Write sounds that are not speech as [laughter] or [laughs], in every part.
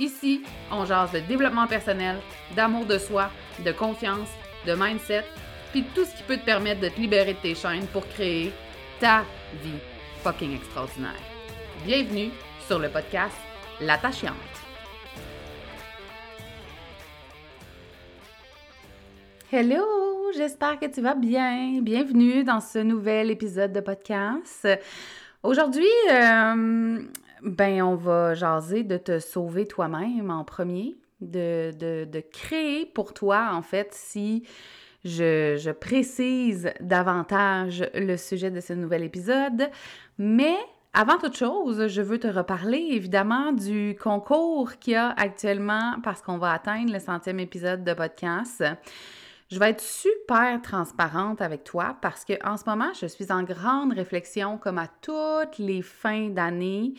Ici, on jase de développement personnel, d'amour de soi, de confiance, de mindset, puis tout ce qui peut te permettre de te libérer de tes chaînes pour créer ta vie fucking extraordinaire. Bienvenue sur le podcast L'attachante. Hello, j'espère que tu vas bien. Bienvenue dans ce nouvel épisode de podcast. Aujourd'hui, euh, ben, on va jaser de te sauver toi-même en premier, de, de, créer pour toi, en fait, si je, je, précise davantage le sujet de ce nouvel épisode. Mais avant toute chose, je veux te reparler évidemment du concours qu'il y a actuellement parce qu'on va atteindre le centième épisode de podcast. Je vais être super transparente avec toi parce que en ce moment, je suis en grande réflexion comme à toutes les fins d'année.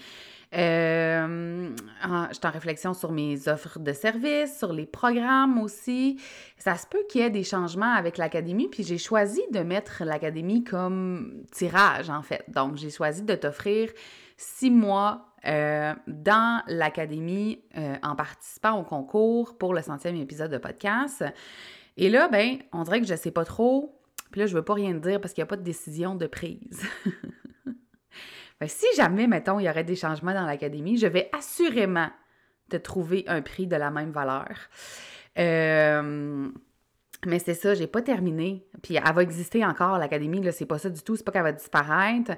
Euh, je suis en réflexion sur mes offres de services, sur les programmes aussi. Ça se peut qu'il y ait des changements avec l'académie, puis j'ai choisi de mettre l'académie comme tirage, en fait. Donc, j'ai choisi de t'offrir six mois euh, dans l'académie euh, en participant au concours pour le centième épisode de podcast. Et là, ben, on dirait que je sais pas trop. Puis là, je veux pas rien dire parce qu'il n'y a pas de décision de prise. [laughs] si jamais, mettons, il y aurait des changements dans l'académie, je vais assurément te trouver un prix de la même valeur. Euh, mais c'est ça, j'ai pas terminé. Puis elle va exister encore, l'académie, là, c'est pas ça du tout, c'est pas qu'elle va disparaître.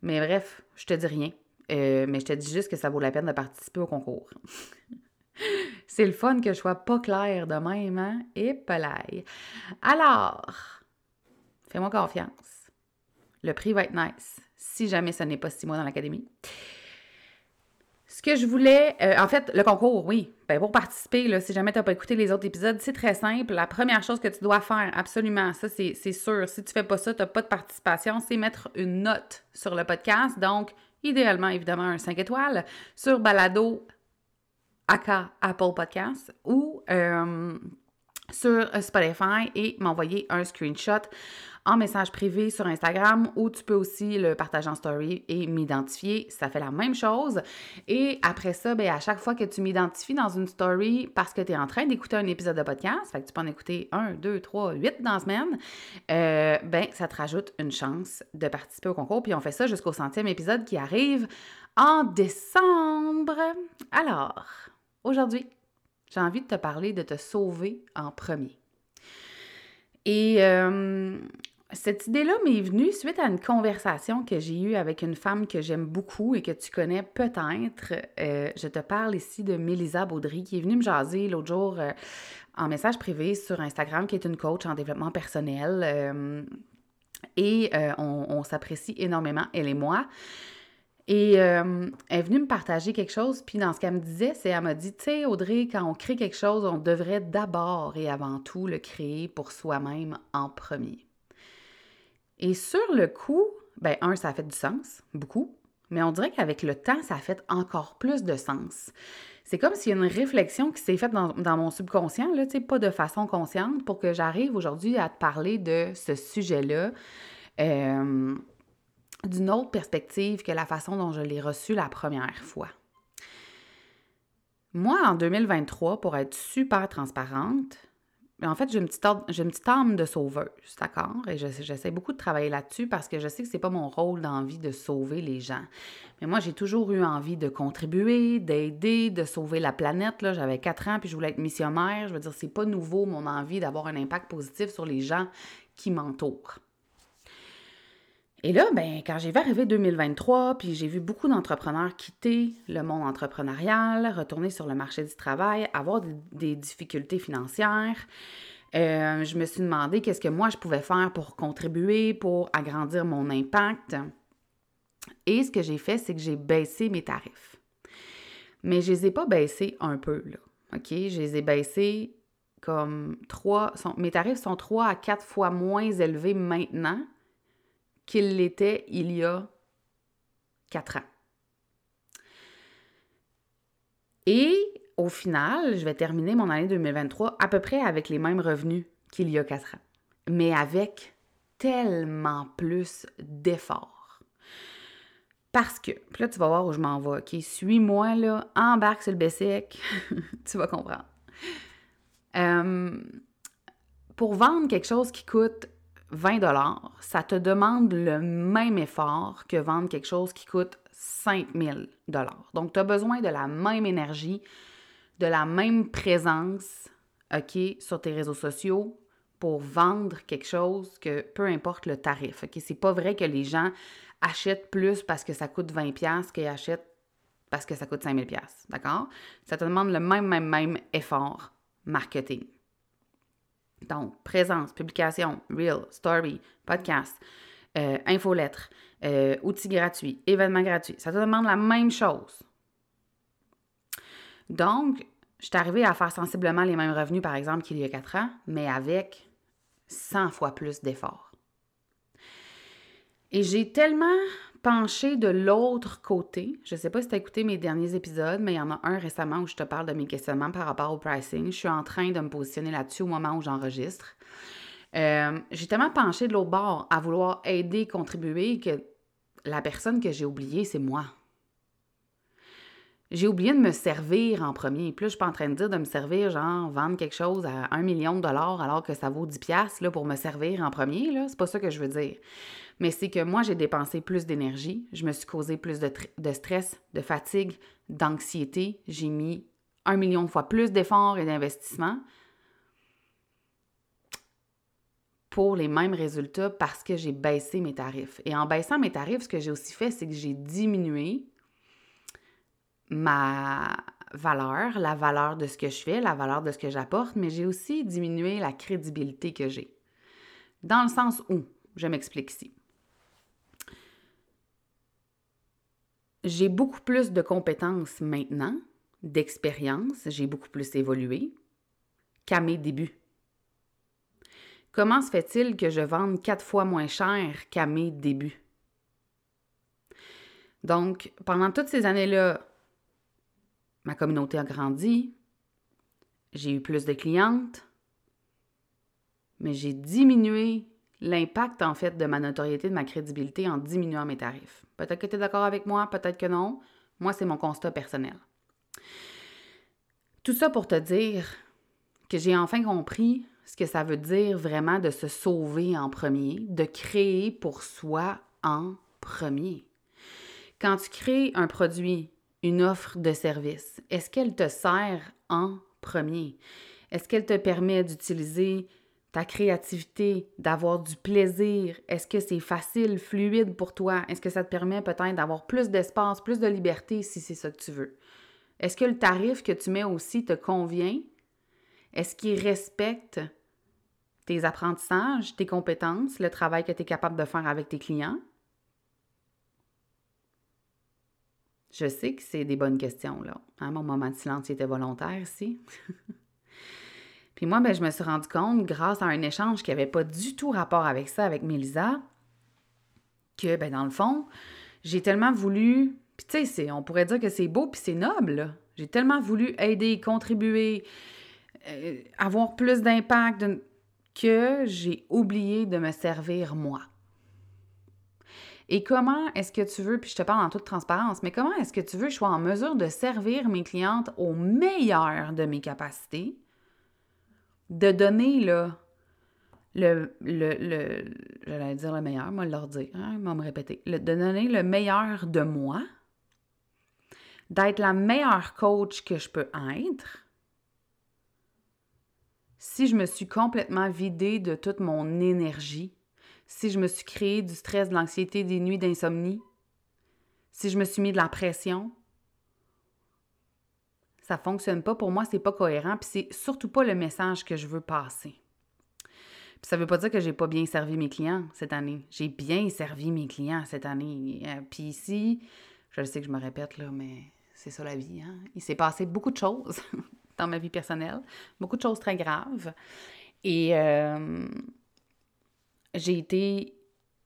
Mais bref, je te dis rien. Euh, mais je te dis juste que ça vaut la peine de participer au concours. [laughs] C'est le fun que je sois pas clair de même, hein? Et pelaille. Alors, fais-moi confiance. Le prix va être nice, si jamais ce n'est pas six mois dans l'académie. Ce que je voulais, euh, en fait, le concours, oui. Ben, pour participer, si jamais tu n'as pas écouté les autres épisodes, c'est très simple. La première chose que tu dois faire, absolument, ça c'est sûr. Si tu fais pas ça, tu n'as pas de participation, c'est mettre une note sur le podcast. Donc, idéalement, évidemment, un 5 étoiles sur Balado aka Apple Podcast ou euh, sur Spotify et m'envoyer un screenshot en message privé sur Instagram ou tu peux aussi le partager en story et m'identifier. Ça fait la même chose. Et après ça, ben, à chaque fois que tu m'identifies dans une story parce que tu es en train d'écouter un épisode de podcast, fait que tu peux en écouter un, deux, trois, huit dans la semaine, euh, ben, ça te rajoute une chance de participer au concours. Puis on fait ça jusqu'au centième épisode qui arrive en décembre. Alors, Aujourd'hui, j'ai envie de te parler de te sauver en premier. Et euh, cette idée-là m'est venue suite à une conversation que j'ai eue avec une femme que j'aime beaucoup et que tu connais peut-être. Euh, je te parle ici de Mélisa Baudry qui est venue me jaser l'autre jour euh, en message privé sur Instagram, qui est une coach en développement personnel. et on s'apprécie énormément, elle et moi. Et euh, elle est venue me partager quelque chose, puis dans ce qu'elle me disait, c'est elle m'a dit, tu sais, Audrey, quand on crée quelque chose, on devrait d'abord et avant tout le créer pour soi-même en premier. Et sur le coup, ben un, ça fait du sens, beaucoup, mais on dirait qu'avec le temps, ça fait encore plus de sens. C'est comme s'il y a une réflexion qui s'est faite dans, mon subconscient, là, pas de façon consciente, pour que j'arrive aujourd'hui à te parler de ce sujet-là. Euh, d'une autre perspective que la façon dont je l'ai reçu la première fois. Moi, en 2023, pour être super transparente, en fait, j'ai une, petite, âme de sauveuse, d'accord? Et j'essaie beaucoup de travailler là-dessus parce que je sais que c'est pas mon rôle d'envie de sauver les gens. Mais moi, j'ai toujours eu envie de contribuer, d'aider, de sauver la planète. Là, j'avais quatre ans puis je voulais être missionnaire. Je veux dire, c'est pas nouveau mon envie d'avoir un impact positif sur les gens qui m'entourent. Et là, ben, quand j'ai vu arriver 2023, puis j'ai vu beaucoup d'entrepreneurs quitter le monde entrepreneurial, retourner sur le marché du travail, avoir des, difficultés financières, euh, je me suis demandé qu'est-ce que moi je pouvais faire pour contribuer, pour agrandir mon impact. Et ce que j'ai fait, c'est que j'ai baissé mes tarifs. Mais je les ai pas baissés un peu, là. OK? Je les ai baissés comme trois. mes tarifs sont trois à quatre fois moins élevés maintenant qu'il l'était il y a quatre ans. Et au final, je vais terminer mon année 2023 à peu près avec les mêmes revenus qu'il y a quatre ans, mais avec tellement plus d'efforts. Parce que, puis là, tu vas voir où je m'en vais, OK? Suis-moi, là, embarque sur le BSEC, [laughs] tu vas comprendre. Euh, pour vendre quelque chose qui coûte 20 ça te demande le même effort que vendre quelque chose qui coûte 5000 Donc, tu as besoin de la même énergie, de la même présence, OK, sur tes réseaux sociaux pour vendre quelque chose que peu importe le tarif. OK, c'est pas vrai que les gens achètent plus parce que ça coûte 20 pièces qu'ils achètent parce que ça coûte 5000 pièces, d'accord? Ça te demande le même même même effort marketing. Donc, présence, publication, reel, story, podcast, euh, infolettre, euh, outils gratuits, événements gratuits. Ça te demande la même chose. Donc, je suis arrivée à faire sensiblement les mêmes revenus, par exemple, qu'il y a quatre ans, mais avec 100 fois plus d'efforts. Et j'ai tellement pencher de l'autre côté. Je ne sais pas si tu as écouté mes derniers épisodes, mais il y en a un récemment où je te parle de mes questionnements par rapport au pricing. Je suis en train de me positionner là-dessus au moment où j'enregistre. Euh, j'ai tellement penché de l'autre bord à vouloir aider, contribuer, que la personne que j'ai oubliée, c'est moi. J'ai oublié de me servir en premier. Puis là, je suis pas en train de dire de me servir, genre, vendre quelque chose à un million de dollars alors que ça vaut 10 piastres, pour me servir en premier, là. C'est pas ça que je veux dire mais c'est que moi, j'ai dépensé plus d'énergie, je me suis causé plus de, stress, de fatigue, d'anxiété, j'ai mis un million de fois plus d'efforts et d'investissements pour les mêmes résultats parce que j'ai baissé mes tarifs. Et en baissant mes tarifs, ce que j'ai aussi fait, c'est que j'ai diminué ma valeur, la valeur de ce que je fais, la valeur de ce que j'apporte, mais j'ai aussi diminué la crédibilité que j'ai. Dans le sens où, je m'explique ici. j'ai beaucoup plus de compétences maintenant, d'expérience, j'ai beaucoup plus évolué qu'à mes débuts. Comment se fait-il que je vende quatre fois moins cher qu'à mes débuts? Donc, pendant toutes ces années-là, ma communauté a grandi, j'ai eu plus de clientes, mais j'ai diminué l'impact, en fait, de ma notoriété, de ma crédibilité en diminuant mes tarifs. Peut-être que tu es d'accord avec moi, peut-être que non. Moi, c'est mon constat personnel. Tout ça pour te dire que j'ai enfin compris ce que ça veut dire vraiment de se sauver en premier, de créer pour soi en premier. Quand tu crées un produit, une offre de service, est-ce qu'elle te sert en premier? Est-ce qu'elle te permet d'utiliser ta créativité, d'avoir du plaisir? Est-ce que c'est facile, fluide pour toi? Est-ce que ça te permet peut-être d'avoir plus d'espace, plus de liberté si c'est ça que tu veux? Est-ce que le tarif que tu mets aussi te convient? Est-ce qu'il respecte tes apprentissages, tes compétences, le travail que tu es capable de faire avec tes clients? Je sais que c'est des bonnes questions, là. Hein, mon moment de silence était volontaire ici. [laughs] Puis moi, ben, je me suis rendu compte, grâce à un échange qui n'avait pas du tout rapport avec ça, avec Mélisa, que, ben, dans le fond, j'ai tellement voulu. Puis tu sais, on pourrait dire que c'est beau puis c'est noble. J'ai tellement voulu aider, contribuer, euh, avoir plus d'impact que j'ai oublié de me servir moi. Et comment est-ce que tu veux, puis je te parle en toute transparence, mais comment est-ce que tu veux que je sois en mesure de servir mes clientes au meilleur de mes capacités? De donner, le, le, le le meilleur, moi leur dire, hein, me répéter, de donner le meilleur de moi, d'être la meilleure coach que je peux être, si je me suis complètement vidée de toute mon énergie, si je me suis créé du stress, de l'anxiété, des nuits d'insomnie, si je me suis mis de la pression, ça fonctionne pas. Pour moi, c'est pas cohérent, puis c'est surtout pas le message que je veux passer. Puis ça veut pas dire que j'ai pas bien servi mes clients cette année. J'ai bien servi mes clients cette année. Euh, puis ici, je sais que je me répète là, mais c'est ça la vie. Hein? Il s'est passé beaucoup de choses [laughs] dans ma vie personnelle, beaucoup de choses très graves. Et euh, j'ai été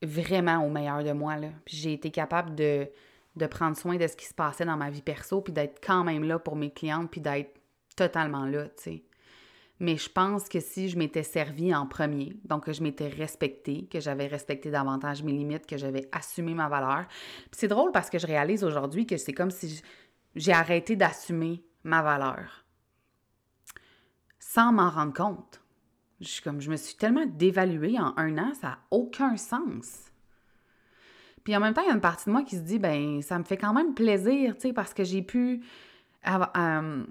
vraiment au meilleur de moi. Là. J'ai été capable de, de prendre soin de ce qui se passait dans ma vie perso, puis d'être quand même là pour mes clientes, puis d'être totalement là, tu sais. Mais je pense que si je m'étais servi en premier, donc que je m'étais respectée, que j'avais respecté davantage mes limites, que j'avais assumé ma valeur. Puis c'est drôle parce que je réalise aujourd'hui que c'est comme si j'ai arrêté d'assumer ma valeur sans m'en rendre compte. Je, comme, je me suis tellement dévaluée en un an, ça n'a aucun sens. Puis en même temps, il y a une partie de moi qui se dit, ben ça me fait quand même plaisir, tu sais, parce que j'ai pu euh,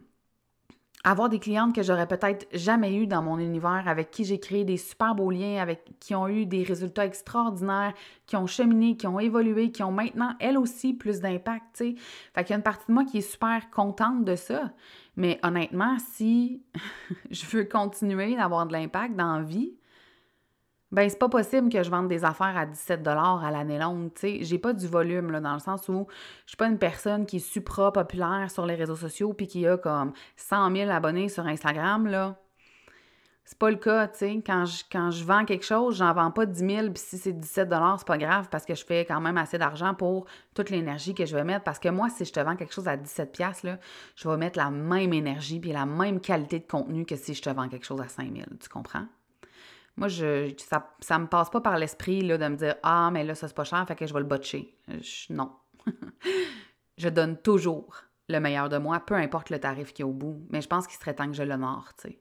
avoir des clientes que j'aurais peut-être jamais eues dans mon univers, avec qui j'ai créé des super beaux liens, avec qui ont eu des résultats extraordinaires, qui ont cheminé, qui ont évolué, qui ont maintenant, elles aussi, plus d'impact, tu sais. Fait qu'il y a une partie de moi qui est super contente de ça. Mais honnêtement, si [laughs] je veux continuer d'avoir de l'impact dans la vie, ben c'est pas possible que je vende des affaires à 17 à l'année longue, tu sais. J'ai pas du volume, là, dans le sens où je suis pas une personne qui est supra populaire sur les réseaux sociaux puis qui a comme 100 000 abonnés sur Instagram, là. C'est pas le cas, tu sais. Quand je, quand je vends quelque chose, j'en vends pas 10 000, puis si c'est 17 c'est pas grave parce que je fais quand même assez d'argent pour toute l'énergie que je vais mettre. Parce que moi, si je te vends quelque chose à 17 là, je vais mettre la même énergie puis la même qualité de contenu que si je te vends quelque chose à 5 000. Tu comprends? Moi, je, ça, ça me passe pas par l'esprit de me dire Ah, mais là, ça c'est pas cher, fait que je vais le botcher. non. [laughs] je donne toujours le meilleur de moi, peu importe le tarif qu'il y a au bout. Mais je pense qu'il serait temps que je l'honore, tu sais.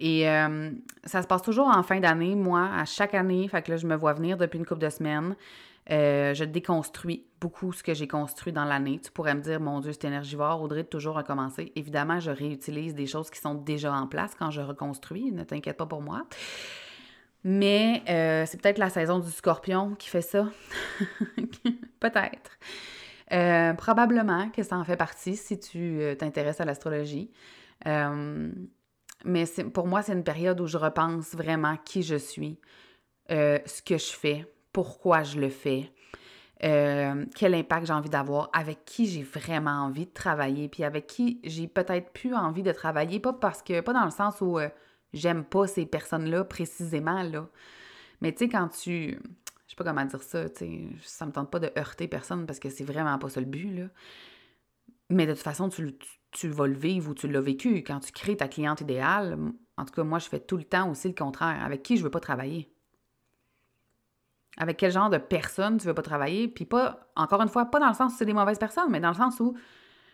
Et euh, ça se passe toujours en fin d'année, moi, à chaque année. Fait que là, je me vois venir depuis une couple de semaines. Euh, je déconstruis beaucoup ce que j'ai construit dans l'année. Tu pourrais me dire, mon Dieu, c'est énergivore, Audrey, de toujours recommencer. Évidemment, je réutilise des choses qui sont déjà en place quand je reconstruis. Ne t'inquiète pas pour moi. Mais euh, c'est peut-être la saison du scorpion qui fait ça. [laughs] peut-être. Euh, probablement que ça en fait partie si tu euh, t'intéresses à l'astrologie. mais pour moi, c'est une période où je repense vraiment qui je suis, ce que je fais, pourquoi je le fais, quel impact j'ai envie d'avoir, avec qui j'ai vraiment envie de travailler, puis avec qui j'ai peut-être plus envie de travailler, pas parce que, pas dans le sens où j'aime pas ces personnes-là précisément, là. Mais tu sais, quand tu. Je sais pas comment dire ça, tu ça me tente pas de heurter personne parce que c'est vraiment pas ça le but, là. Mais de toute façon, tu, tu, vas le vivre ou tu l'as vécu. Quand tu crées ta cliente idéale, en tout cas, moi, je fais tout le temps aussi le contraire. Avec qui je veux pas travailler? Avec quel genre de personne tu veux pas travailler? Puis pas, encore une fois, pas dans le sens où c'est des mauvaises personnes, mais dans le sens où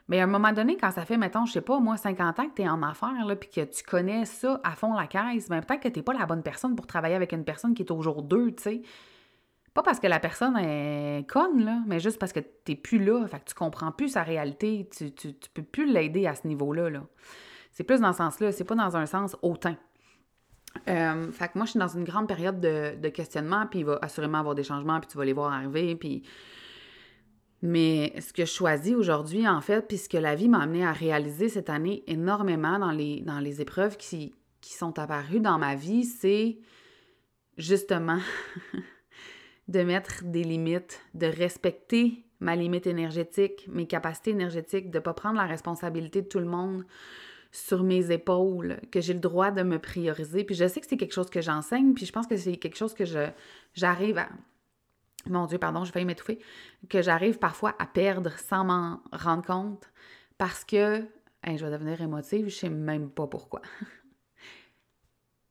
mais à un moment donné, quand ça fait, mettons, je sais pas, moi, 50 ans que tu es en affaires, puis que tu connais ça à fond la caisse, bien, peut-être que tu pas la bonne personne pour travailler avec une personne qui est au jour 2, tu sais. Pas parce que la personne est conne, là, mais juste parce que tu plus là, fait que tu comprends plus sa réalité, tu, tu, peux plus l'aider à ce niveau-là. Là. C'est plus dans ce sens-là, c'est pas dans un sens hautain. Euh, fait que moi, je suis dans une grande période de, de questionnement, puis il va assurément avoir des changements, puis tu vas les voir arriver, puis mais ce que je choisis aujourd'hui, en fait, puis ce que la vie m'a amené à réaliser cette année énormément dans les, dans les épreuves qui, qui sont apparues dans ma vie, c'est justement [laughs] de mettre des limites, de respecter ma limite énergétique, mes capacités énergétiques, de ne pas prendre la responsabilité de tout le monde sur mes épaules, que j'ai le droit de me prioriser. Puis je sais que c'est quelque chose que j'enseigne, puis je pense que c'est quelque chose que j'arrive à mon Dieu, pardon, je vais m'étouffer, que j'arrive parfois à perdre sans m'en rendre compte parce que, je vais devenir émotive, je sais même pas pourquoi.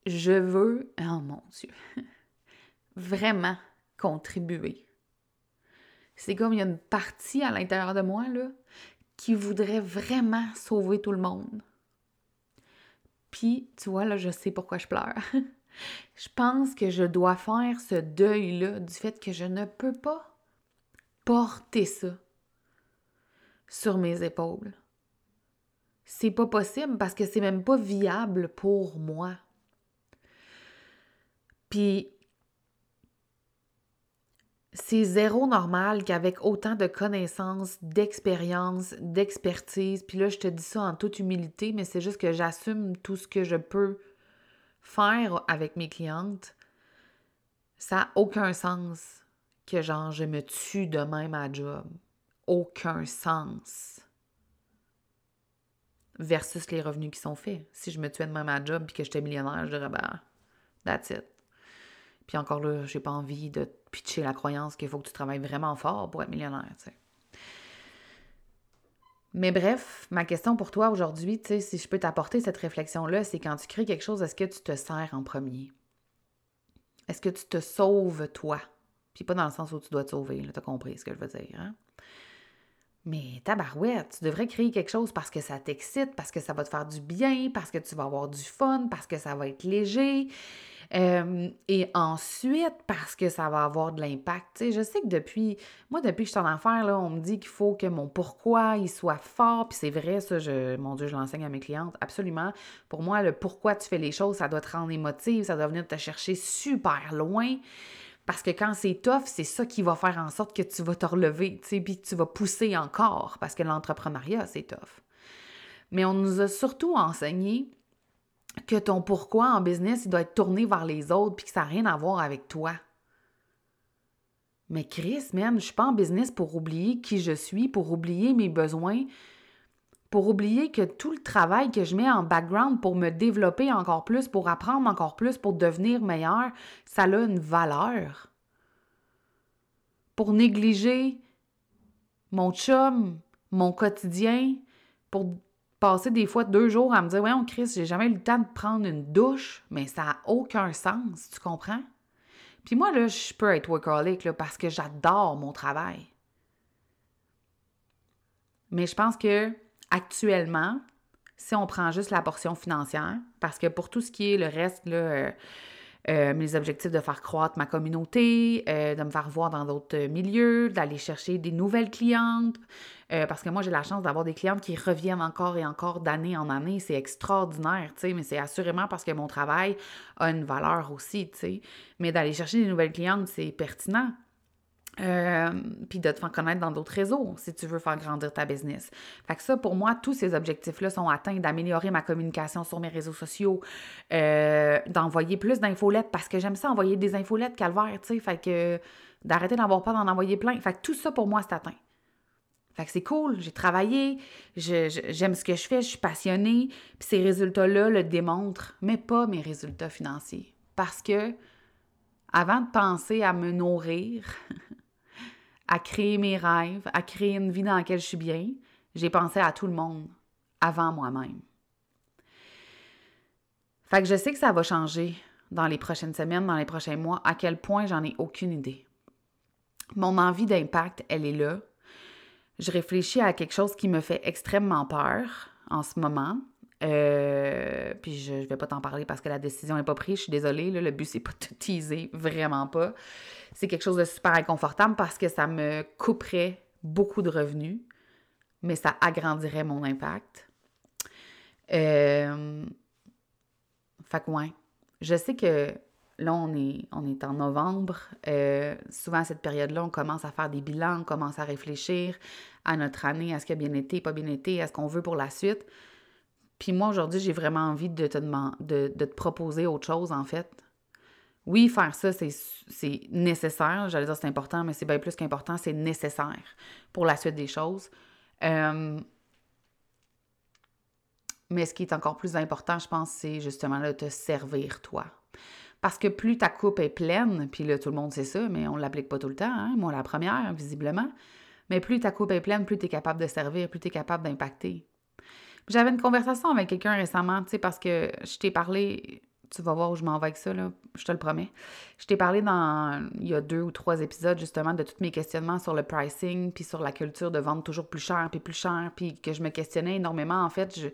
je veux, oh mon Dieu, vraiment contribuer. C'est comme il y a une partie à l'intérieur de moi, là, qui voudrait vraiment sauver tout le monde. Puis, tu vois, là, je sais pourquoi je pleure. Je pense que je dois faire ce deuil-là du fait que je ne peux pas porter ça sur mes épaules. C'est pas possible parce que c'est même pas viable pour moi. Puis c'est zéro normal qu'avec autant de connaissances, d'expérience, d'expertise, puis là je te dis ça en toute humilité, mais c'est juste que j'assume tout ce que je peux faire avec mes clientes. Ça n'a aucun sens que genre je me tue de même à job. Aucun sens. Versus les revenus qui sont faits. Si je me tuais de même à job puis que j'étais millionnaire, je dirais ben, that's it. Puis encore là, j'ai pas envie de pitcher la croyance qu'il faut que tu travailles vraiment fort pour être millionnaire, tu. Mais bref, ma question pour toi aujourd'hui, si je peux t'apporter cette réflexion-là, c'est quand tu crées quelque chose, est-ce que tu te sers en premier? Est-ce que tu te sauves toi? Puis pas dans le sens où tu dois te sauver, tu as compris ce que je veux dire, hein? Mais tabarouette, tu devrais créer quelque chose parce que ça t'excite, parce que ça va te faire du bien, parce que tu vas avoir du fun, parce que ça va être léger. Euh, et ensuite, parce que ça va avoir de l'impact. je sais que depuis, moi, depuis que je suis en affaires, là, on me dit qu'il faut que mon pourquoi, il soit fort. Puis c'est vrai, ça, je, mon Dieu, je l'enseigne à mes clientes, absolument. Pour moi, le pourquoi tu fais les choses, ça doit te rendre émotive, ça doit venir te chercher super loin. Parce que quand c'est tough, c'est ça qui va faire en sorte que tu vas te relever, tu sais, puis tu vas pousser encore, parce que l'entrepreneuriat, c'est tough. Mais on nous a surtout enseigné que ton pourquoi en business, il doit être tourné vers les autres, puis que ça n'a rien à voir avec toi. Mais Chris, man, je suis pas en business pour oublier qui je suis, pour oublier mes besoins, pour oublier que tout le travail que je mets en background pour me développer encore plus, pour apprendre encore plus, pour devenir meilleur, ça a une valeur. Pour négliger mon chum, mon quotidien, pour passer des fois deux jours à me dire, on Chris, j'ai jamais eu le temps de prendre une douche, mais ça n'a aucun sens, tu comprends? Puis moi, là, je peux être workaholic là, parce que j'adore mon travail. Mais je pense que actuellement, si on prend juste la portion financière, parce que pour tout ce qui est le reste, là, euh, euh, mes objectifs de faire croître ma communauté, euh, de me faire voir dans d'autres milieux, d'aller chercher des nouvelles clientes. parce que moi, j'ai la chance d'avoir des clientes qui reviennent encore et encore d'année en année. C'est extraordinaire, tu sais, mais c'est assurément parce que mon travail a une valeur aussi. Mais d'aller chercher des nouvelles clientes, c'est pertinent. Euh, puis de te faire connaître dans d'autres réseaux si tu veux faire grandir ta business. Fait que ça, pour moi, tous ces objectifs-là sont atteints d'améliorer ma communication sur mes réseaux sociaux, euh, d'envoyer plus d'infolettes parce que j'aime ça envoyer des infolettes calvaire, tu sais. Fait que d'arrêter d'avoir pas d'en envoyer plein. Fait que tout ça, pour moi, c'est atteint. Fait que c'est cool, j'ai travaillé, j'aime ce que je fais, je suis passionnée, puis ces résultats-là le démontrent, mais pas mes résultats financiers. Parce que avant de penser à me nourrir, [laughs] à créer mes rêves, à créer une vie dans laquelle je suis bien, j'ai pensé à tout le monde avant moi-même. Fait que je sais que ça va changer dans les prochaines semaines, dans les prochains mois, à quel point j'en ai aucune idée. Mon envie d'impact, elle est là. Je réfléchis à quelque chose qui me fait extrêmement peur en ce moment. Euh, puis je ne vais pas t'en parler parce que la décision n'est pas prise. Je suis désolée. le but, c'est pas de te teaser. Vraiment pas. C'est quelque chose de super inconfortable parce que ça me couperait beaucoup de revenus, mais ça agrandirait mon impact. Euh, fait que ouais. Je sais que là, on est, on est en novembre. Euh, souvent, à cette période-là, on commence à faire des bilans, on commence à réfléchir à notre année, à ce qui a bien été, pas bien été, à ce qu'on veut pour la suite. Puis moi, aujourd'hui, j'ai vraiment envie de te, demander, de, te proposer autre chose, en fait. Oui, faire ça, c'est nécessaire. J'allais dire c'est important, mais c'est bien plus qu'important, c'est nécessaire pour la suite des choses. Euh, mais ce qui est encore plus important, je pense, c'est justement de te servir toi. Parce que plus ta coupe est pleine, puis là, tout le monde sait ça, mais on ne l'applique pas tout le temps, hein? moi la première, visiblement, mais plus ta coupe est pleine, plus tu es capable de servir, plus tu es capable d'impacter. J'avais une conversation avec quelqu'un récemment, tu sais, parce que je t'ai parlé, tu vas voir où je m'en vais avec ça, là, je te le promets. Je t'ai parlé dans, il y a deux ou trois épisodes, justement, de tous mes questionnements sur le pricing, puis sur la culture de vendre toujours plus cher, puis plus cher, puis que je me questionnais énormément. En fait, je,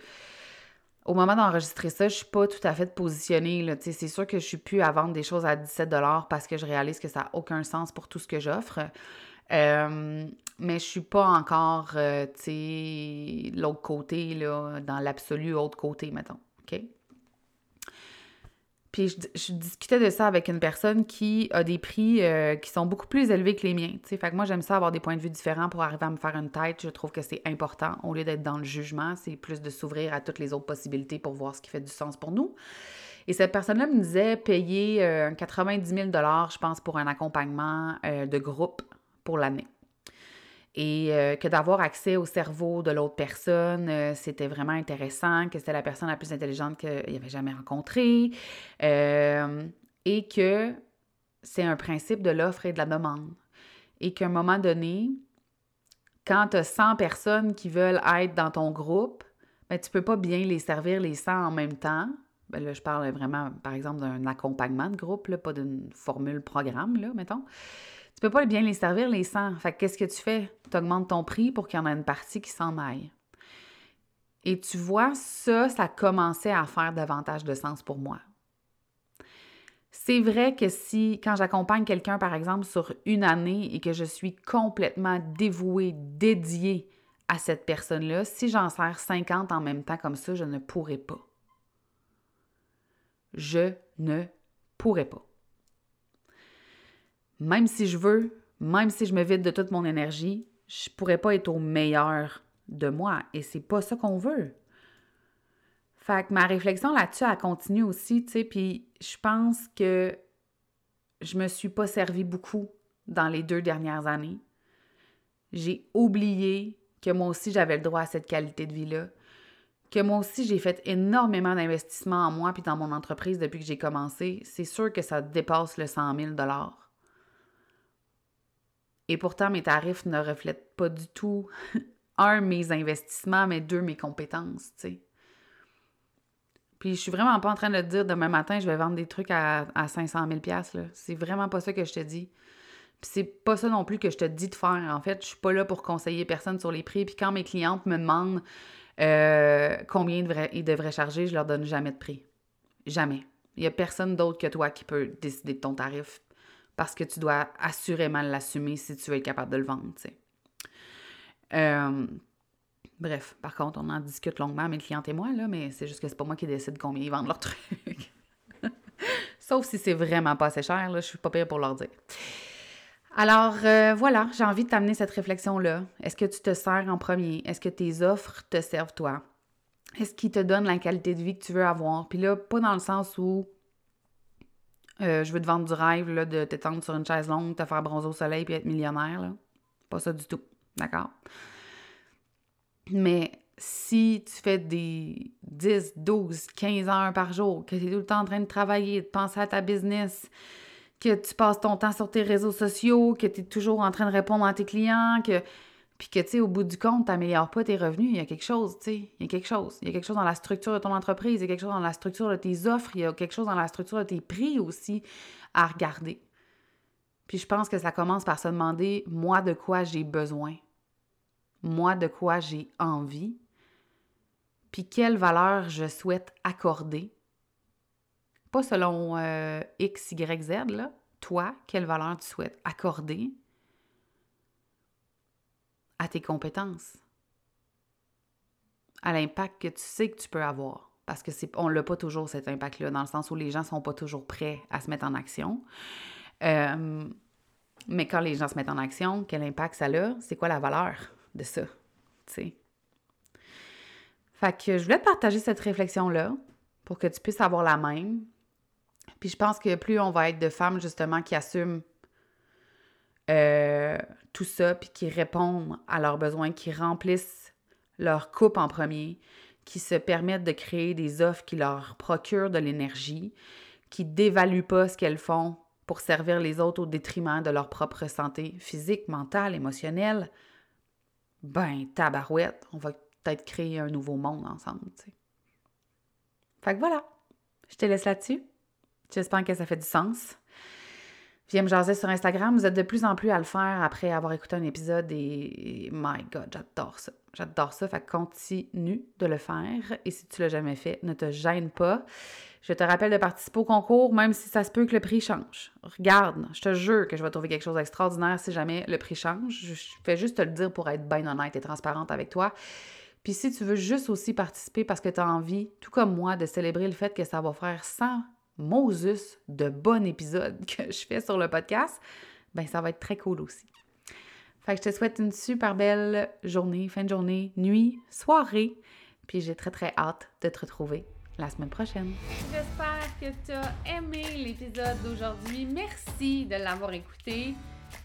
au moment d'enregistrer ça, je suis pas tout à fait positionnée. C'est sûr que je suis plus à vendre des choses à 17 parce que je réalise que ça n'a aucun sens pour tout ce que j'offre. Euh, mais je suis pas encore, euh, tu sais, l'autre côté, là, dans l'absolu autre côté, mettons. OK? Puis je, discutais de ça avec une personne qui a des prix euh, qui sont beaucoup plus élevés que les miens. Fait que moi, j'aime ça avoir des points de vue différents pour arriver à me faire une tête. Je trouve que c'est important. Au lieu d'être dans le jugement, c'est plus de s'ouvrir à toutes les autres possibilités pour voir ce qui fait du sens pour nous. Et cette personne-là me disait payer 90 000 je pense, pour un accompagnement de groupe pour l'année et euh, que d'avoir accès au cerveau de l'autre personne, euh, c'était vraiment intéressant, que c'était la personne la plus intelligente qu'il avait jamais rencontrée, euh, et que c'est un principe de l'offre et de la demande. Et qu'à un moment donné, quand tu as 100 personnes qui veulent être dans ton groupe, ben, tu peux pas bien les servir les 100 en même temps. Ben là, je parle vraiment, par exemple, d'un accompagnement de groupe, pas d'une formule programme, là, mettons. Tu peux pas bien les servir, les 100. Fait qu'est-ce que tu fais? Tu augmentes ton prix pour qu'il y en ait une partie qui s'en aille. Et tu vois, ça, ça commençait à faire davantage de sens pour moi. C'est vrai que si, quand j'accompagne quelqu'un, par exemple, sur une année et que je suis complètement dévouée, dédiée à cette personne-là, si j'en sers 50 en même temps comme ça, je ne pourrais pas. Je ne pourrais pas même si je veux, même si je me vide de toute mon énergie, je pourrais pas être au meilleur de moi. Et c'est pas ça qu'on veut. Fait que ma réflexion là-dessus, elle continue aussi, tu sais, puis je pense que je me suis pas servi beaucoup dans les deux dernières années. J'ai oublié que moi aussi j'avais le droit à cette qualité de vie-là, que moi aussi j'ai fait énormément d'investissements en moi puis dans mon entreprise depuis que j'ai commencé. C'est sûr que ça dépasse le 100 000 et pourtant, mes tarifs ne reflètent pas du tout, [laughs] un, mes investissements, mais deux, mes compétences. Puis je suis vraiment pas en train de te dire demain matin, je vais vendre des trucs à, à 500 000 là. C'est vraiment pas ça que je te dis. Puis c'est pas ça non plus que je te dis de faire. En fait, je suis pas là pour conseiller personne sur les prix. Puis quand mes clientes me demandent euh, combien ils devraient, charger, je leur donne jamais de prix. Jamais. Il y a personne d'autre que toi qui peut décider de ton tarif parce que tu dois assurément l'assumer si tu veux être capable de le vendre. Euh, bref, par contre, on en discute longuement, mes clientes et moi, là, mais c'est juste que c'est pas moi qui décide combien ils vendent leurs [laughs] trucs. Sauf si c'est vraiment pas assez cher, là, je suis pas pire pour leur dire. Alors, euh, voilà, j'ai envie de t'amener cette réflexion-là. Est-ce que tu te sers en premier? Est-ce que tes offres te servent toi? Est-ce qu'ils te donnent la qualité de vie que tu veux avoir? Puis là, pas dans le sens où euh, je veux te vendre du rêve là, de t'étendre sur une chaise longue, te faire bronzer au soleil puis être millionnaire. Là. Pas ça du tout. D'accord? Mais si tu fais des 10, 12, 15 heures par jour, que tu es tout le temps en train de travailler, de penser à ta business, que tu passes ton temps sur tes réseaux sociaux, que tu es toujours en train de répondre à tes clients, que puis que, tu sais, au bout du compte, tu n'améliores pas tes revenus, il y a quelque chose, tu sais, il y a quelque chose. Il y a quelque chose dans la structure de ton entreprise, il y a quelque chose dans la structure de tes offres, il y a quelque chose dans la structure de tes prix aussi à regarder. Puis je pense que ça commence par se demander, moi, de quoi j'ai besoin? Moi, de quoi j'ai envie? Puis quelle valeur je souhaite accorder? Pas selon euh, X, Y, Z, là. Toi, quelle valeur tu souhaites accorder? À tes compétences, à l'impact que tu sais que tu peux avoir. Parce que c'est, l'a pas toujours cet impact-là, dans le sens où les gens sont pas toujours prêts à se mettre en action. Euh, mais quand les gens se mettent en action, quel impact ça a? C'est quoi la valeur de ça? sais? Fait que je voulais te partager cette réflexion-là pour que tu puisses avoir la même. Puis je pense que plus on va être de femmes justement qui assument euh, tout ça, puis qui répondent à leurs besoins, qui remplissent leur coupe en premier, qui se permettent de créer des offres qui leur procurent de l'énergie, qui dévaluent pas ce qu'elles font pour servir les autres au détriment de leur propre santé physique, mentale, émotionnelle, ben, tabarouette, on va peut-être créer un nouveau monde ensemble. Fait que voilà, je te laisse là-dessus. J'espère que ça fait du sens. Viens me jaser sur Instagram. Vous êtes de plus en plus à le faire après avoir écouté un épisode et, my God, j'adore ça. J'adore ça. Fait continue de le faire. Et si tu l'as jamais fait, ne te gêne pas. Je te rappelle de participer au concours, même si ça se peut que le prix change. Regarde, je te jure que je vais trouver quelque chose d'extraordinaire si jamais le prix change. Je fais juste te le dire pour être bien honnête et transparente avec toi. Puis si tu veux juste aussi participer parce que tu as envie, tout comme moi, de célébrer le fait que ça va faire 100 Moses de bon épisode [laughs] que je fais sur le podcast, ben ça va être très cool aussi. Fait que je te souhaite une super belle journée, fin de journée, nuit, soirée, puis j'ai très très hâte de te retrouver la semaine prochaine. J'espère que tu as aimé l'épisode d'aujourd'hui. Merci de l'avoir écouté.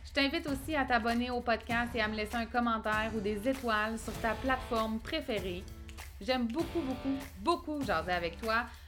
Je t'invite aussi à t'abonner au podcast et à me laisser un commentaire ou des étoiles sur ta plateforme préférée. J'aime beaucoup, beaucoup, beaucoup jaser avec toi.